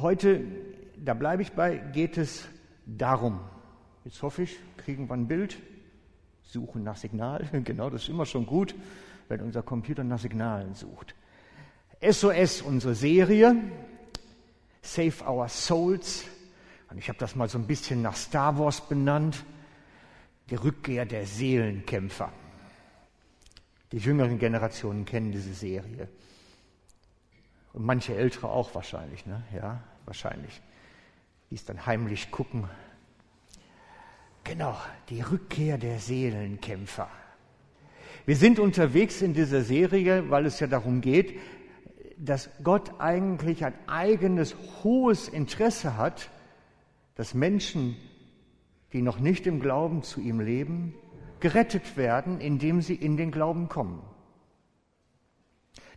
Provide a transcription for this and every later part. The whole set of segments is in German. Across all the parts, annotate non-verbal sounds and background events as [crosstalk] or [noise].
Heute, da bleibe ich bei, geht es darum. Jetzt hoffe ich, kriegen wir ein Bild, suchen nach Signal. [laughs] Genau, das ist immer schon gut, wenn unser Computer nach Signalen sucht. SOS, unsere Serie, Save Our Souls. Und ich habe das mal so ein bisschen nach Star Wars benannt. Die Rückkehr der Seelenkämpfer. Die jüngeren Generationen kennen diese Serie. Und manche Ältere auch wahrscheinlich, ne? Ja, wahrscheinlich. Die es dann heimlich gucken. Genau, die Rückkehr der Seelenkämpfer. Wir sind unterwegs in dieser Serie, weil es ja darum geht, dass Gott eigentlich ein eigenes hohes Interesse hat, dass Menschen, die noch nicht im Glauben zu ihm leben, gerettet werden, indem sie in den Glauben kommen.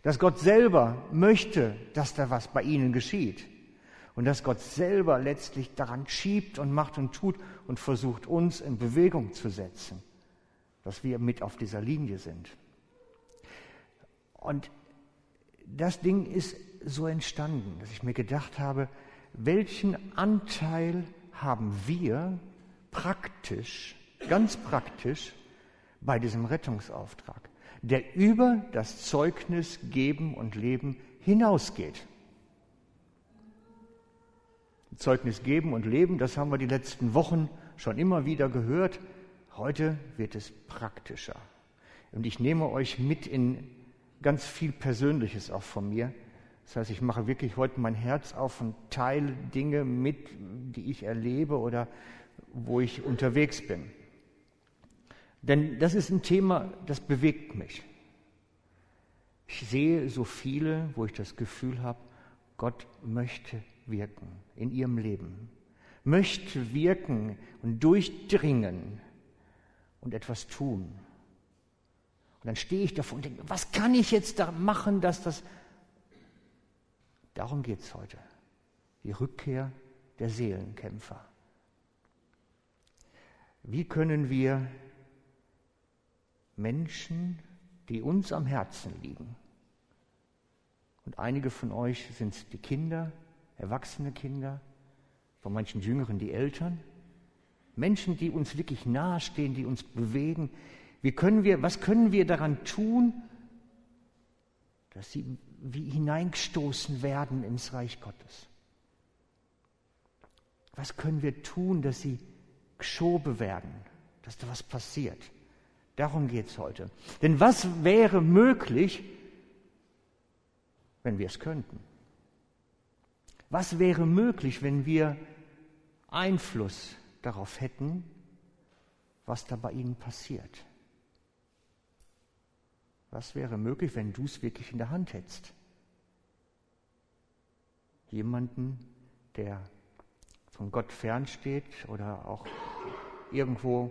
Dass Gott selber möchte, dass da was bei ihnen geschieht. Und dass Gott selber letztlich daran schiebt und macht und tut und versucht, uns in Bewegung zu setzen, dass wir mit auf dieser Linie sind. Und das Ding ist so entstanden, dass ich mir gedacht habe, welchen Anteil haben wir praktisch, ganz praktisch bei diesem Rettungsauftrag, der über das Zeugnis Geben und Leben hinausgeht. Zeugnis geben und leben, das haben wir die letzten Wochen schon immer wieder gehört. Heute wird es praktischer. Und ich nehme euch mit in ganz viel Persönliches auch von mir. Das heißt, ich mache wirklich heute mein Herz auf und teile Dinge mit, die ich erlebe oder wo ich unterwegs bin. Denn das ist ein Thema, das bewegt mich. Ich sehe so viele, wo ich das Gefühl habe, Gott möchte wirken in ihrem Leben, möchte wirken und durchdringen und etwas tun. Und dann stehe ich davor und denke, was kann ich jetzt da machen, dass das... Darum geht es heute. Die Rückkehr der Seelenkämpfer. Wie können wir Menschen, die uns am Herzen liegen, und einige von euch sind die Kinder, erwachsene Kinder, von manchen Jüngeren die Eltern, Menschen, die uns wirklich nahestehen, die uns bewegen, wie können wir, was können wir daran tun, dass sie wie hineingestoßen werden ins Reich Gottes? Was können wir tun, dass sie geschoben werden, dass da was passiert? Darum geht es heute. Denn was wäre möglich, wenn wir es könnten? Was wäre möglich, wenn wir Einfluss darauf hätten, was da bei ihnen passiert? Was wäre möglich, wenn du es wirklich in der Hand hättest? Jemanden, der von Gott fernsteht oder auch irgendwo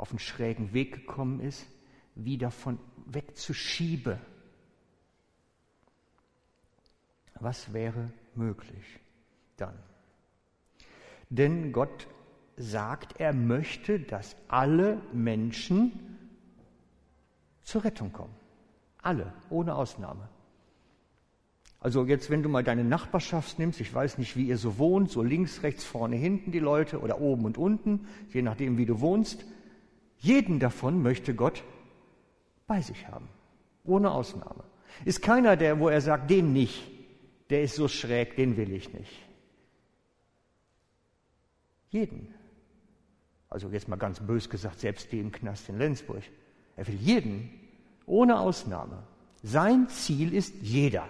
auf einen schrägen Weg gekommen ist, wieder davon wegzuschieben. Was wäre möglich dann? Denn Gott sagt, er möchte, dass alle Menschen zur Rettung kommen. Alle, ohne Ausnahme. Also jetzt, wenn du mal deine Nachbarschaft nimmst, ich weiß nicht, wie ihr so wohnt, so links, rechts, vorne, hinten die Leute oder oben und unten, je nachdem, wie du wohnst, jeden davon möchte Gott bei sich haben, ohne Ausnahme. Ist keiner der, wo er sagt, den nicht, der ist so schräg, den will ich nicht. Jeden. Also jetzt mal ganz bös gesagt, selbst im Knast in Lenzburg. Er will jeden ohne Ausnahme. Sein Ziel ist jeder.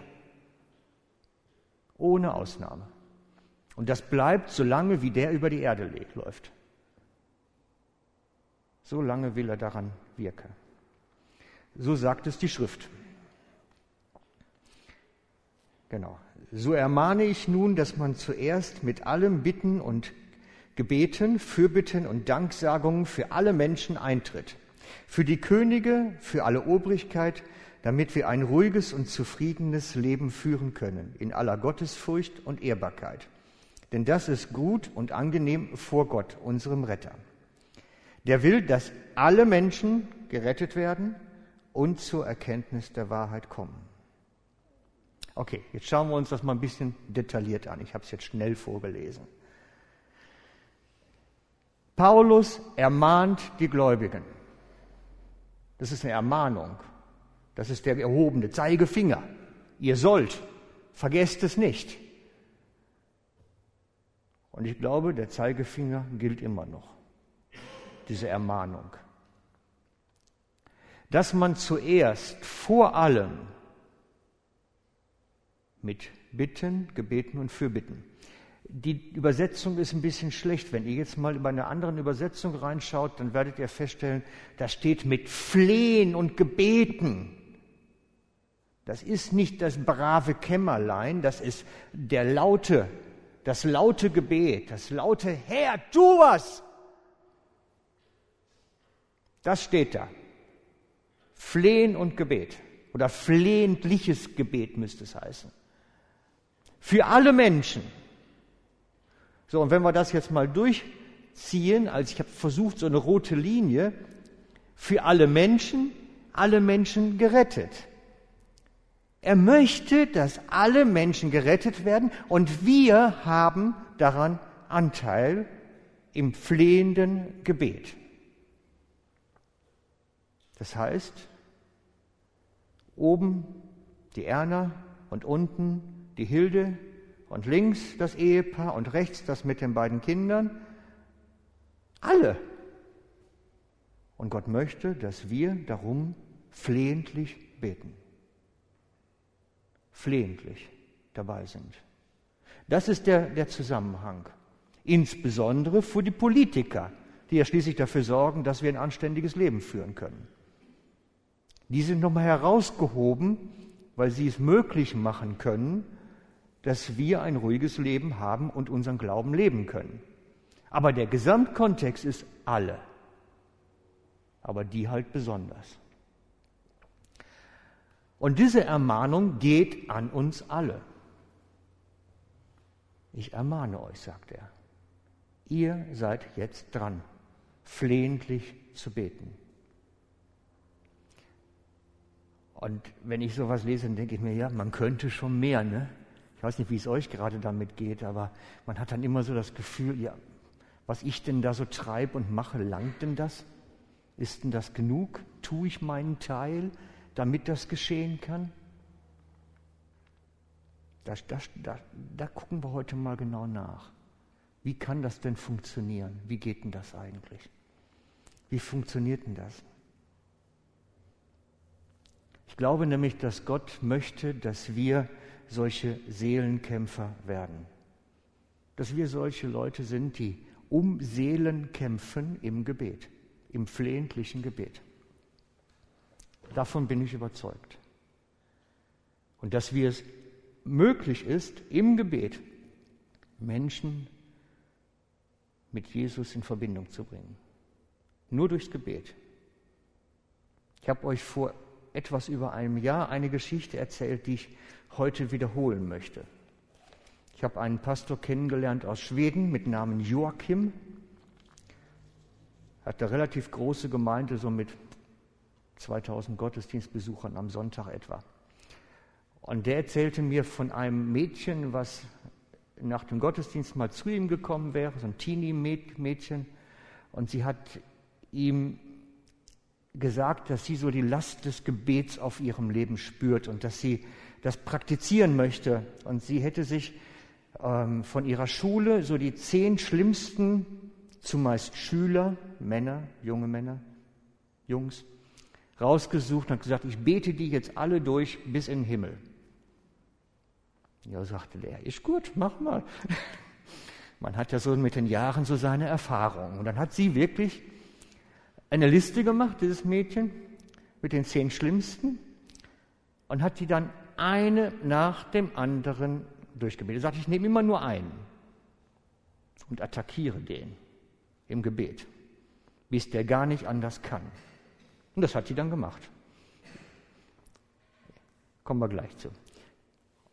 Ohne Ausnahme. Und das bleibt so lange, wie der über die Erde läuft. So lange will er daran wirken. So sagt es die Schrift. Genau. So ermahne ich nun, dass man zuerst mit allem Bitten und Gebeten, Fürbitten und Danksagungen für alle Menschen eintritt für die Könige, für alle Obrigkeit, damit wir ein ruhiges und zufriedenes Leben führen können, in aller Gottesfurcht und Ehrbarkeit. Denn das ist gut und angenehm vor Gott, unserem Retter. Der will, dass alle Menschen gerettet werden und zur Erkenntnis der Wahrheit kommen. Okay, jetzt schauen wir uns das mal ein bisschen detailliert an. Ich habe es jetzt schnell vorgelesen. Paulus ermahnt die Gläubigen. Das ist eine Ermahnung. Das ist der erhobene Zeigefinger. Ihr sollt, vergesst es nicht. Und ich glaube, der Zeigefinger gilt immer noch. Diese Ermahnung. Dass man zuerst vor allem mit Bitten, Gebeten und Fürbitten. Die Übersetzung ist ein bisschen schlecht. Wenn ihr jetzt mal über eine andere Übersetzung reinschaut, dann werdet ihr feststellen, da steht mit Flehen und Gebeten. Das ist nicht das brave Kämmerlein, das ist der laute, das laute Gebet, das laute Herr, tu was! Das steht da. Flehen und Gebet oder flehentliches Gebet müsste es heißen. Für alle Menschen. So, und wenn wir das jetzt mal durchziehen, also ich habe versucht, so eine rote Linie, für alle Menschen, alle Menschen gerettet. Er möchte, dass alle Menschen gerettet werden und wir haben daran Anteil im flehenden Gebet. Das heißt, oben die Erna und unten die Hilde und links das Ehepaar und rechts das mit den beiden Kindern. Alle. Und Gott möchte, dass wir darum flehentlich beten. Flehentlich dabei sind. Das ist der, der Zusammenhang. Insbesondere für die Politiker, die ja schließlich dafür sorgen, dass wir ein anständiges Leben führen können. Die sind nochmal herausgehoben, weil sie es möglich machen können, dass wir ein ruhiges Leben haben und unseren Glauben leben können. Aber der Gesamtkontext ist alle. Aber die halt besonders. Und diese Ermahnung geht an uns alle. Ich ermahne euch, sagt er. Ihr seid jetzt dran, flehentlich zu beten. Und wenn ich sowas lese, dann denke ich mir, ja, man könnte schon mehr, ne? Ich weiß nicht, wie es euch gerade damit geht, aber man hat dann immer so das Gefühl, ja, was ich denn da so treibe und mache, langt denn das? Ist denn das genug? Tue ich meinen Teil, damit das geschehen kann? Das, das, da, da gucken wir heute mal genau nach. Wie kann das denn funktionieren? Wie geht denn das eigentlich? Wie funktioniert denn das? Ich glaube nämlich, dass Gott möchte, dass wir solche Seelenkämpfer werden. Dass wir solche Leute sind, die um Seelen kämpfen im Gebet, im flehentlichen Gebet. Davon bin ich überzeugt. Und dass wir es möglich ist, im Gebet Menschen mit Jesus in Verbindung zu bringen. Nur durchs Gebet. Ich habe euch vor etwas über einem Jahr eine Geschichte erzählt, die ich heute wiederholen möchte. Ich habe einen Pastor kennengelernt aus Schweden mit Namen Joachim. Er hat eine relativ große Gemeinde, so mit 2000 Gottesdienstbesuchern am Sonntag etwa. Und der erzählte mir von einem Mädchen, was nach dem Gottesdienst mal zu ihm gekommen wäre, so ein Teenie-Mädchen. Und sie hat ihm gesagt, dass sie so die Last des Gebets auf ihrem Leben spürt und dass sie das praktizieren möchte. Und sie hätte sich ähm, von ihrer Schule so die zehn schlimmsten, zumeist Schüler, Männer, junge Männer, Jungs, rausgesucht und gesagt, ich bete die jetzt alle durch bis in den Himmel. Ja, sagte der, ist gut, mach mal. [laughs] Man hat ja so mit den Jahren so seine Erfahrungen. Und dann hat sie wirklich eine Liste gemacht, dieses Mädchen, mit den zehn schlimmsten und hat die dann eine nach dem anderen durchgebetet. Sagte, ich nehme immer nur einen und attackiere den im Gebet, bis der gar nicht anders kann. Und das hat sie dann gemacht. Kommen wir gleich zu.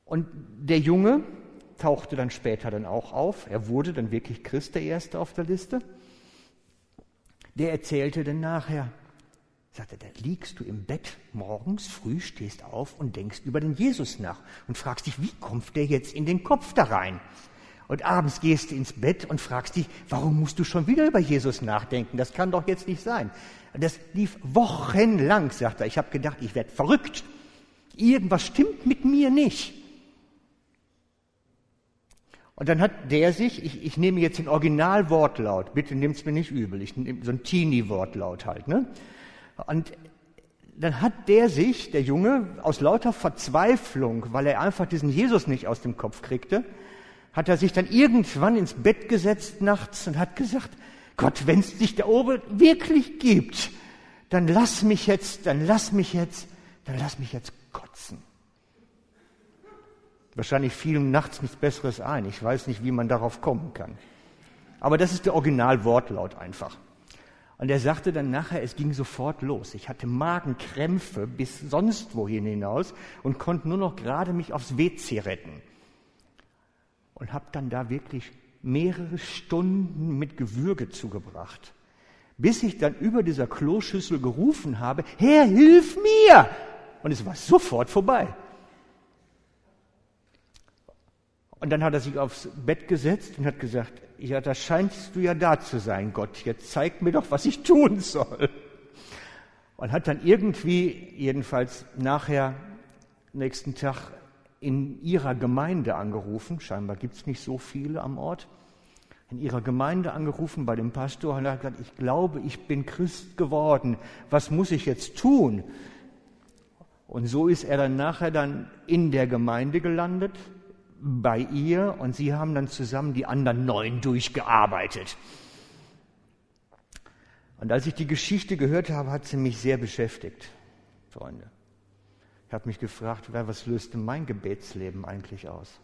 Und der Junge tauchte dann später dann auch auf. Er wurde dann wirklich Christ, der Erste auf der Liste der erzählte dann nachher, Sagt er, da liegst du im Bett morgens früh, stehst auf und denkst über den Jesus nach und fragst dich, wie kommt der jetzt in den Kopf da rein? Und abends gehst du ins Bett und fragst dich, warum musst du schon wieder über Jesus nachdenken? Das kann doch jetzt nicht sein. Das lief wochenlang, sagt er. Ich habe gedacht, ich werde verrückt. Irgendwas stimmt mit mir nicht. Und dann hat der sich, ich, ich nehme jetzt den Originalwortlaut, bitte nimmt's mir nicht übel, ich nehme so ein Teenie-Wortlaut halt, ne? Und dann hat der sich, der Junge, aus lauter Verzweiflung, weil er einfach diesen Jesus nicht aus dem Kopf kriegte, hat er sich dann irgendwann ins Bett gesetzt nachts und hat gesagt, Gott, wenn es dich da oben wirklich gibt, dann lass mich jetzt, dann lass mich jetzt, dann lass mich jetzt kotzen. Wahrscheinlich fiel ihm nachts nichts Besseres ein. Ich weiß nicht, wie man darauf kommen kann. Aber das ist der Originalwortlaut einfach. Und er sagte dann nachher, es ging sofort los. Ich hatte Magenkrämpfe bis sonst wohin hinaus und konnte nur noch gerade mich aufs WC retten. Und habe dann da wirklich mehrere Stunden mit Gewürge zugebracht, bis ich dann über dieser Kloschüssel gerufen habe, Herr, hilf mir! Und es war sofort vorbei. Und dann hat er sich aufs Bett gesetzt und hat gesagt, ja, da scheinst du ja da zu sein, Gott. Jetzt zeig mir doch, was ich tun soll. Und hat dann irgendwie, jedenfalls nachher, nächsten Tag, in ihrer Gemeinde angerufen. Scheinbar gibt es nicht so viele am Ort. In ihrer Gemeinde angerufen bei dem Pastor und hat gesagt, ich glaube, ich bin Christ geworden. Was muss ich jetzt tun? Und so ist er dann nachher dann in der Gemeinde gelandet bei ihr und sie haben dann zusammen die anderen neun durchgearbeitet. Und als ich die Geschichte gehört habe, hat sie mich sehr beschäftigt, Freunde. Ich habe mich gefragt, was löst denn mein Gebetsleben eigentlich aus?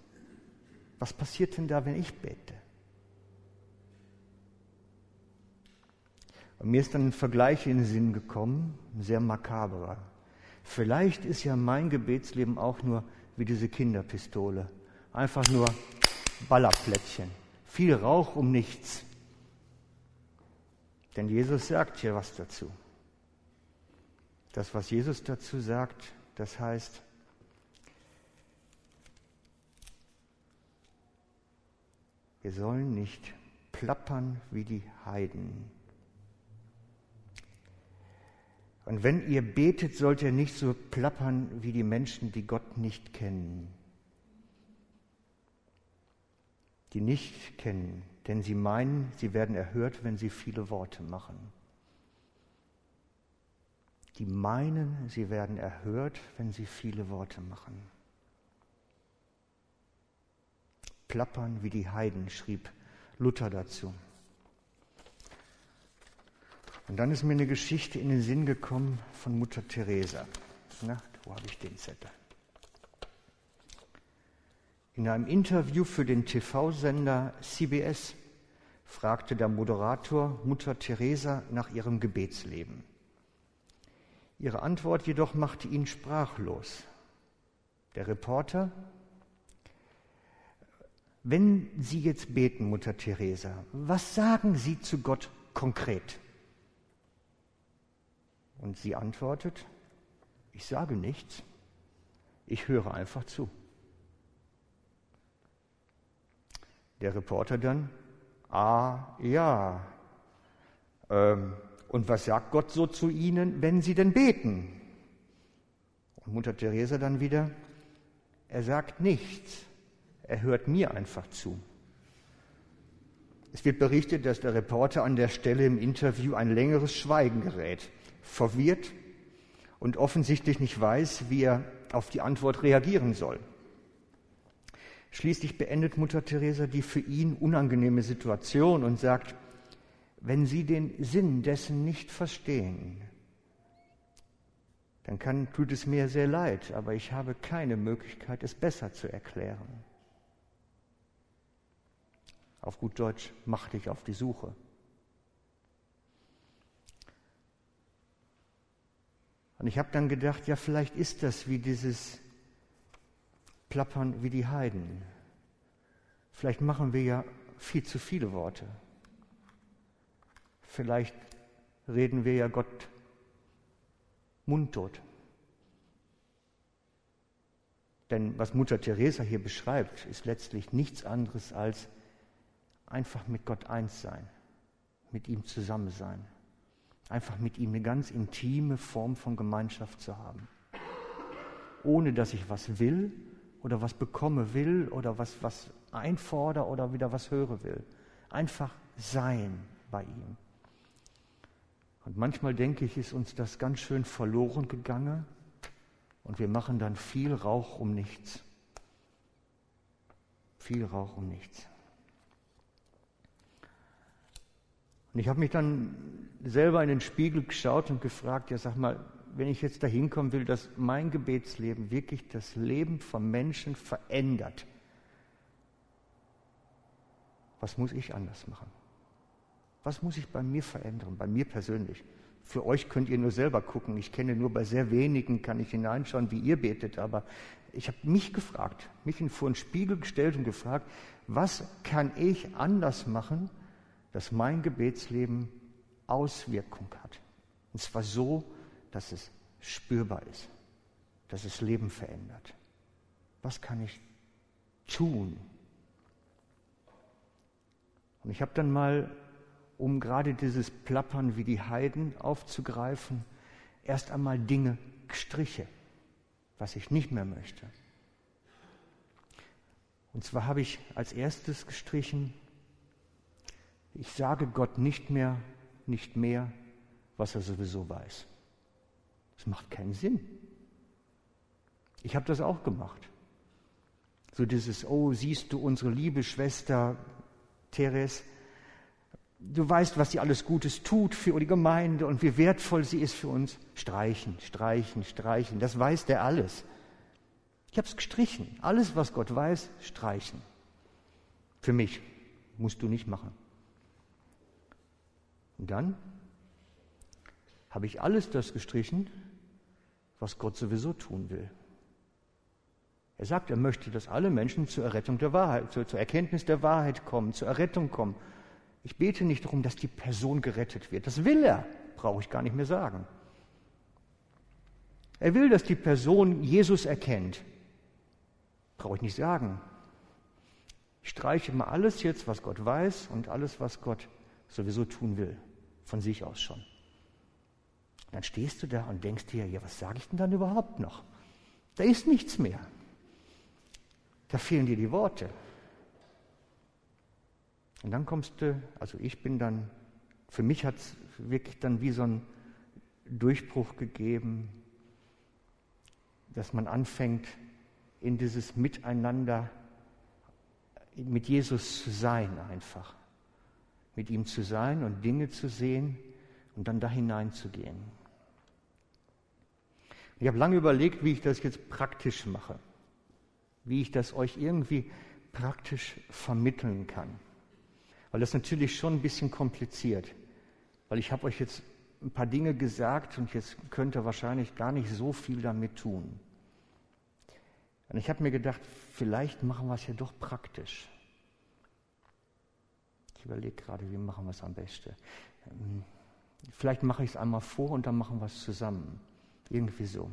Was passiert denn da, wenn ich bete? Und mir ist dann ein Vergleich in den Sinn gekommen, ein sehr makaberer. Vielleicht ist ja mein Gebetsleben auch nur wie diese Kinderpistole Einfach nur Ballerplättchen. Viel Rauch um nichts. Denn Jesus sagt hier was dazu. Das, was Jesus dazu sagt, das heißt, wir sollen nicht plappern wie die Heiden. Und wenn ihr betet, sollt ihr nicht so plappern wie die Menschen, die Gott nicht kennen die nicht kennen, denn sie meinen, sie werden erhört, wenn sie viele Worte machen. Die meinen, sie werden erhört, wenn sie viele Worte machen. Plappern wie die Heiden, schrieb Luther dazu. Und dann ist mir eine Geschichte in den Sinn gekommen von Mutter Teresa. Na, wo habe ich den Zettel? In einem Interview für den TV-Sender CBS fragte der Moderator Mutter Teresa nach ihrem Gebetsleben. Ihre Antwort jedoch machte ihn sprachlos. Der Reporter, wenn Sie jetzt beten, Mutter Teresa, was sagen Sie zu Gott konkret? Und sie antwortet, ich sage nichts, ich höre einfach zu. Der Reporter dann, ah ja. Ähm, und was sagt Gott so zu Ihnen, wenn Sie denn beten? Und Mutter Teresa dann wieder, er sagt nichts, er hört mir einfach zu. Es wird berichtet, dass der Reporter an der Stelle im Interview ein längeres Schweigen gerät, verwirrt und offensichtlich nicht weiß, wie er auf die Antwort reagieren soll. Schließlich beendet Mutter Teresa die für ihn unangenehme Situation und sagt, wenn Sie den Sinn dessen nicht verstehen, dann kann, tut es mir sehr leid, aber ich habe keine Möglichkeit, es besser zu erklären. Auf gut Deutsch, mach dich auf die Suche. Und ich habe dann gedacht, ja, vielleicht ist das wie dieses plappern wie die Heiden. Vielleicht machen wir ja viel zu viele Worte. Vielleicht reden wir ja Gott mundtot. Denn was Mutter Teresa hier beschreibt, ist letztlich nichts anderes als einfach mit Gott eins sein, mit ihm zusammen sein, einfach mit ihm eine ganz intime Form von Gemeinschaft zu haben, ohne dass ich was will oder was bekomme will oder was, was einfordere oder wieder was hören will. Einfach sein bei ihm. Und manchmal denke ich, ist uns das ganz schön verloren gegangen und wir machen dann viel Rauch um nichts. Viel Rauch um nichts. Und ich habe mich dann selber in den Spiegel geschaut und gefragt, ja sag mal, wenn ich jetzt dahin kommen will, dass mein Gebetsleben wirklich das Leben von Menschen verändert, was muss ich anders machen? Was muss ich bei mir verändern, bei mir persönlich? Für euch könnt ihr nur selber gucken. Ich kenne nur bei sehr wenigen, kann ich hineinschauen, wie ihr betet. Aber ich habe mich gefragt, mich vor einen Spiegel gestellt und gefragt, was kann ich anders machen, dass mein Gebetsleben Auswirkung hat. Und zwar so, dass es spürbar ist, dass es Leben verändert. Was kann ich tun? Und ich habe dann mal um gerade dieses Plappern wie die Heiden aufzugreifen, erst einmal Dinge gestriche, was ich nicht mehr möchte. Und zwar habe ich als erstes gestrichen, ich sage Gott nicht mehr, nicht mehr, was er sowieso weiß. Das macht keinen Sinn. Ich habe das auch gemacht. So dieses, oh, siehst du unsere liebe Schwester Therese, du weißt, was sie alles Gutes tut für die Gemeinde und wie wertvoll sie ist für uns. Streichen, streichen, streichen. Das weiß der alles. Ich habe es gestrichen. Alles, was Gott weiß, streichen. Für mich musst du nicht machen. Und dann habe ich alles das gestrichen, was Gott sowieso tun will. Er sagt, er möchte, dass alle Menschen zur Errettung der Wahrheit, zur, zur Erkenntnis der Wahrheit kommen, zur Errettung kommen. Ich bete nicht darum, dass die Person gerettet wird. Das will er, brauche ich gar nicht mehr sagen. Er will, dass die Person Jesus erkennt. Brauche ich nicht sagen. Ich streiche mal alles jetzt, was Gott weiß und alles, was Gott sowieso tun will, von sich aus schon. Dann stehst du da und denkst dir, ja, was sage ich denn dann überhaupt noch? Da ist nichts mehr. Da fehlen dir die Worte. Und dann kommst du, also ich bin dann, für mich hat es wirklich dann wie so ein Durchbruch gegeben, dass man anfängt, in dieses Miteinander mit Jesus zu sein einfach. Mit ihm zu sein und Dinge zu sehen und dann da hineinzugehen. Ich habe lange überlegt, wie ich das jetzt praktisch mache, wie ich das euch irgendwie praktisch vermitteln kann weil das natürlich schon ein bisschen kompliziert. Weil ich habe euch jetzt ein paar Dinge gesagt und jetzt könnt ihr wahrscheinlich gar nicht so viel damit tun. Und ich habe mir gedacht, vielleicht machen wir es ja doch praktisch. Ich überlege gerade, wie machen wir es am besten. Ähm, vielleicht mache ich es einmal vor und dann machen wir es zusammen. Irgendwie so.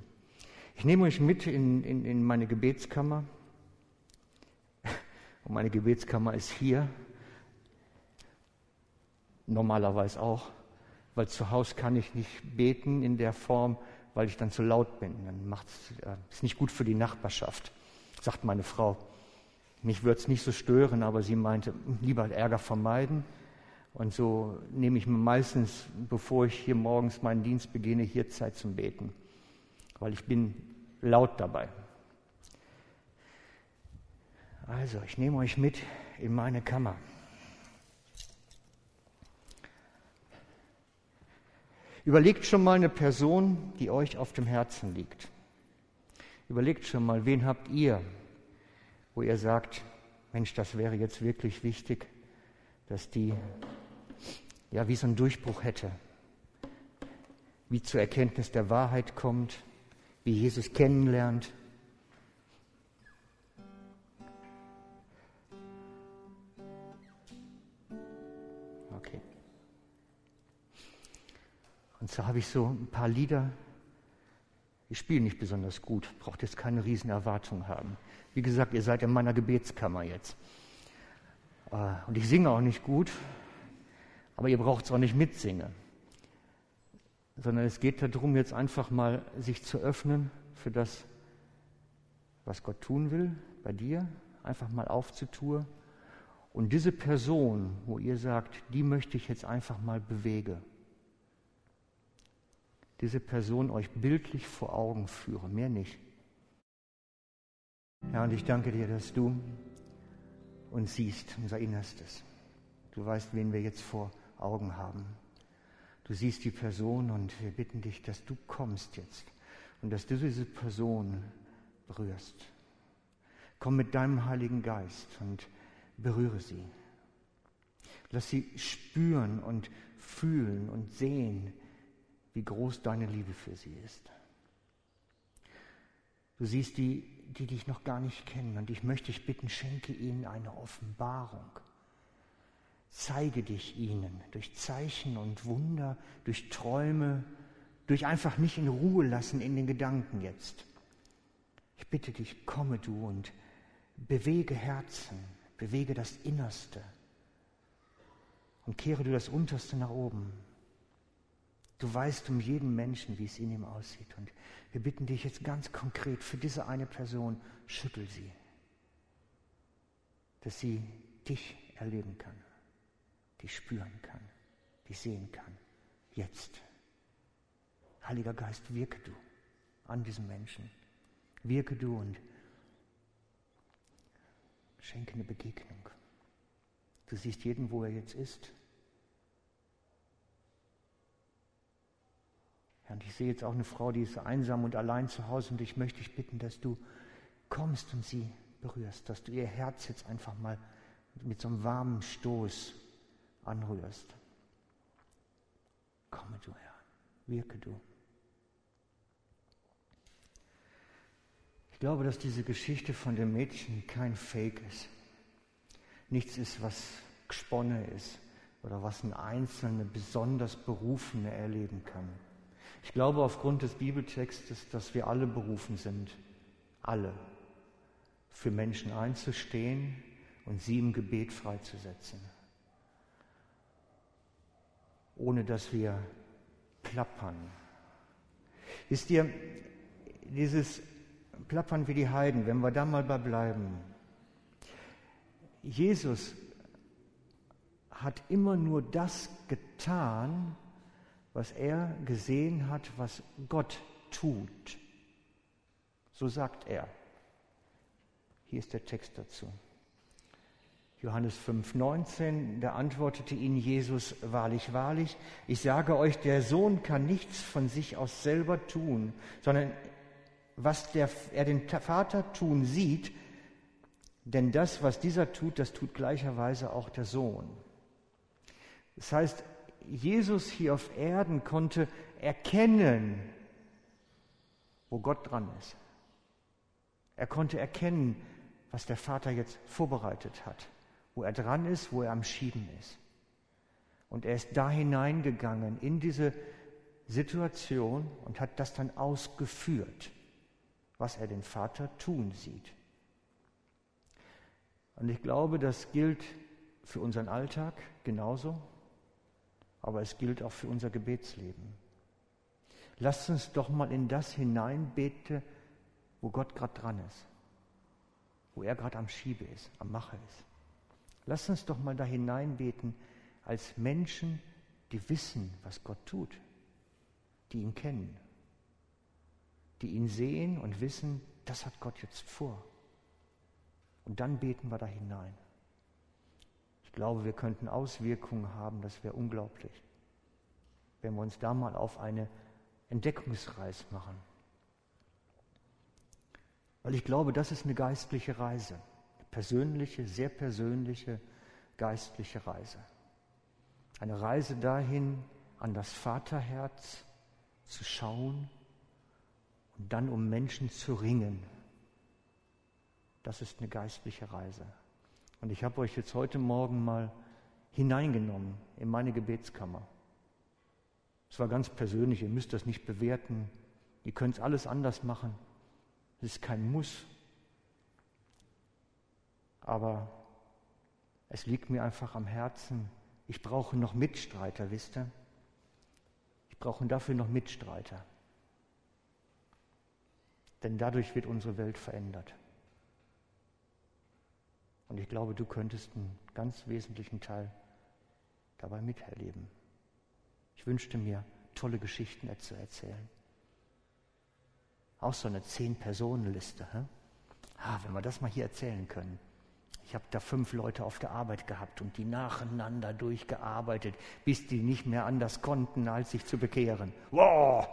Ich nehme euch mit in, in, in meine Gebetskammer. [laughs] Und meine Gebetskammer ist hier normalerweise auch, weil zu Hause kann ich nicht beten in der Form, weil ich dann zu laut bin. Dann macht's, äh, ist nicht gut für die Nachbarschaft, sagt meine Frau. Mich würde es nicht so stören, aber sie meinte, lieber Ärger vermeiden. Und so nehme ich mir meistens, bevor ich hier morgens meinen Dienst beginne, hier Zeit zum Beten, weil ich bin laut dabei. Also, ich nehme euch mit in meine Kammer. Überlegt schon mal eine Person, die euch auf dem Herzen liegt. Überlegt schon mal, wen habt ihr, wo ihr sagt, Mensch, das wäre jetzt wirklich wichtig, dass die ja wie so einen Durchbruch hätte, wie zur Erkenntnis der Wahrheit kommt, wie Jesus kennenlernt. Okay. Und so habe ich so ein paar Lieder Ich spiele nicht besonders gut, braucht jetzt keine riesen Erwartungen haben. Wie gesagt, ihr seid in meiner Gebetskammer jetzt. Äh, und ich singe auch nicht gut, aber ihr braucht es auch nicht mitsingen. Sondern es geht darum, jetzt einfach mal sich zu öffnen für das, was Gott tun will bei dir, einfach mal aufzutun. Und diese Person, wo ihr sagt, die möchte ich jetzt einfach mal bewege, diese Person euch bildlich vor Augen führe, mehr nicht. Ja, und ich danke dir, dass du uns siehst, unser Innerstes. Du weißt, wen wir jetzt vor Augen haben. Du siehst die Person und wir bitten dich, dass du kommst jetzt und dass du diese Person berührst. Komm mit deinem Heiligen Geist und berühre sie. Lass sie spüren und fühlen und sehen, wie groß deine Liebe für sie ist. Du siehst die, die dich noch gar nicht kennen und ich möchte dich bitten, schenke ihnen eine Offenbarung. Zeige dich ihnen durch Zeichen und Wunder, durch Träume, durch einfach nicht in Ruhe lassen in den Gedanken jetzt. Ich bitte dich, komme du und bewege Herzen, bewege das Innerste und kehre du das Unterste nach oben. Du weißt um jeden Menschen, wie es in ihm aussieht. Und wir bitten dich jetzt ganz konkret für diese eine Person, schüttel sie, dass sie dich erleben kann, dich spüren kann, dich sehen kann. Jetzt. Heiliger Geist, wirke du an diesem Menschen. Wirke du und schenke eine Begegnung. Du siehst jeden, wo er jetzt ist. Ja, und ich sehe jetzt auch eine Frau, die ist einsam und allein zu Hause und ich möchte dich bitten, dass du kommst und sie berührst, dass du ihr Herz jetzt einfach mal mit so einem warmen Stoß anrührst. Komme du, Herr, wirke du. Ich glaube, dass diese Geschichte von dem Mädchen kein Fake ist. Nichts ist, was gesponnen ist oder was ein Einzelne besonders Berufene erleben kann. Ich glaube aufgrund des Bibeltextes, dass wir alle berufen sind, alle, für Menschen einzustehen und sie im Gebet freizusetzen. Ohne dass wir plappern. Wisst ihr, dieses Plappern wie die Heiden, wenn wir da mal bei bleiben. Jesus hat immer nur das getan, was er gesehen hat, was Gott tut. So sagt er. Hier ist der Text dazu. Johannes 5,19, da antwortete ihnen Jesus, wahrlich, wahrlich, ich sage euch, der Sohn kann nichts von sich aus selber tun, sondern was der, er den Vater tun sieht, denn das, was dieser tut, das tut gleicherweise auch der Sohn. Das heißt, Jesus hier auf Erden konnte erkennen, wo Gott dran ist. Er konnte erkennen, was der Vater jetzt vorbereitet hat, wo er dran ist, wo er am Schieben ist. Und er ist da hineingegangen in diese Situation und hat das dann ausgeführt, was er den Vater tun sieht. Und ich glaube, das gilt für unseren Alltag genauso aber es gilt auch für unser Gebetsleben. Lasst uns doch mal in das hineinbeten, wo Gott gerade dran ist, wo er gerade am Schiebe ist, am Mache ist. Lasst uns doch mal da hineinbeten als Menschen, die wissen, was Gott tut, die ihn kennen, die ihn sehen und wissen, das hat Gott jetzt vor. Und dann beten wir da hinein. Ich glaube, wir könnten Auswirkungen haben, das wäre unglaublich, wenn wir uns da mal auf eine Entdeckungsreise machen. Weil ich glaube, das ist eine geistliche Reise, persönliche, sehr persönliche geistliche Reise. Eine Reise dahin, an das Vaterherz zu schauen und dann um Menschen zu ringen. Das ist eine geistliche Reise. Und ich habe euch jetzt heute Morgen mal hineingenommen in meine Gebetskammer. Es war ganz persönlich, ihr müsst das nicht bewerten. Ihr könnt alles anders machen. Es ist kein Muss. Aber es liegt mir einfach am Herzen. Ich brauche noch Mitstreiter, wisst ihr? Ich brauche dafür noch Mitstreiter. Denn dadurch wird unsere Welt verändert. Und ich glaube, du könntest einen ganz wesentlichen Teil dabei miterleben. Ich wünschte mir, tolle Geschichten zu erzählen. Auch so eine Zehn-Personen-Liste. Ah, wenn wir das mal hier erzählen können. Ich habe da fünf Leute auf der Arbeit gehabt und die nacheinander durchgearbeitet, bis die nicht mehr anders konnten, als sich zu bekehren. Wow!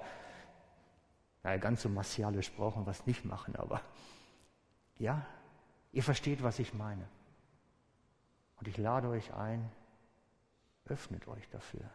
Na, ganz so martialisch brauchen wir es nicht machen, aber ja, ihr versteht, was ich meine. Und ich lade euch ein, öffnet euch dafür.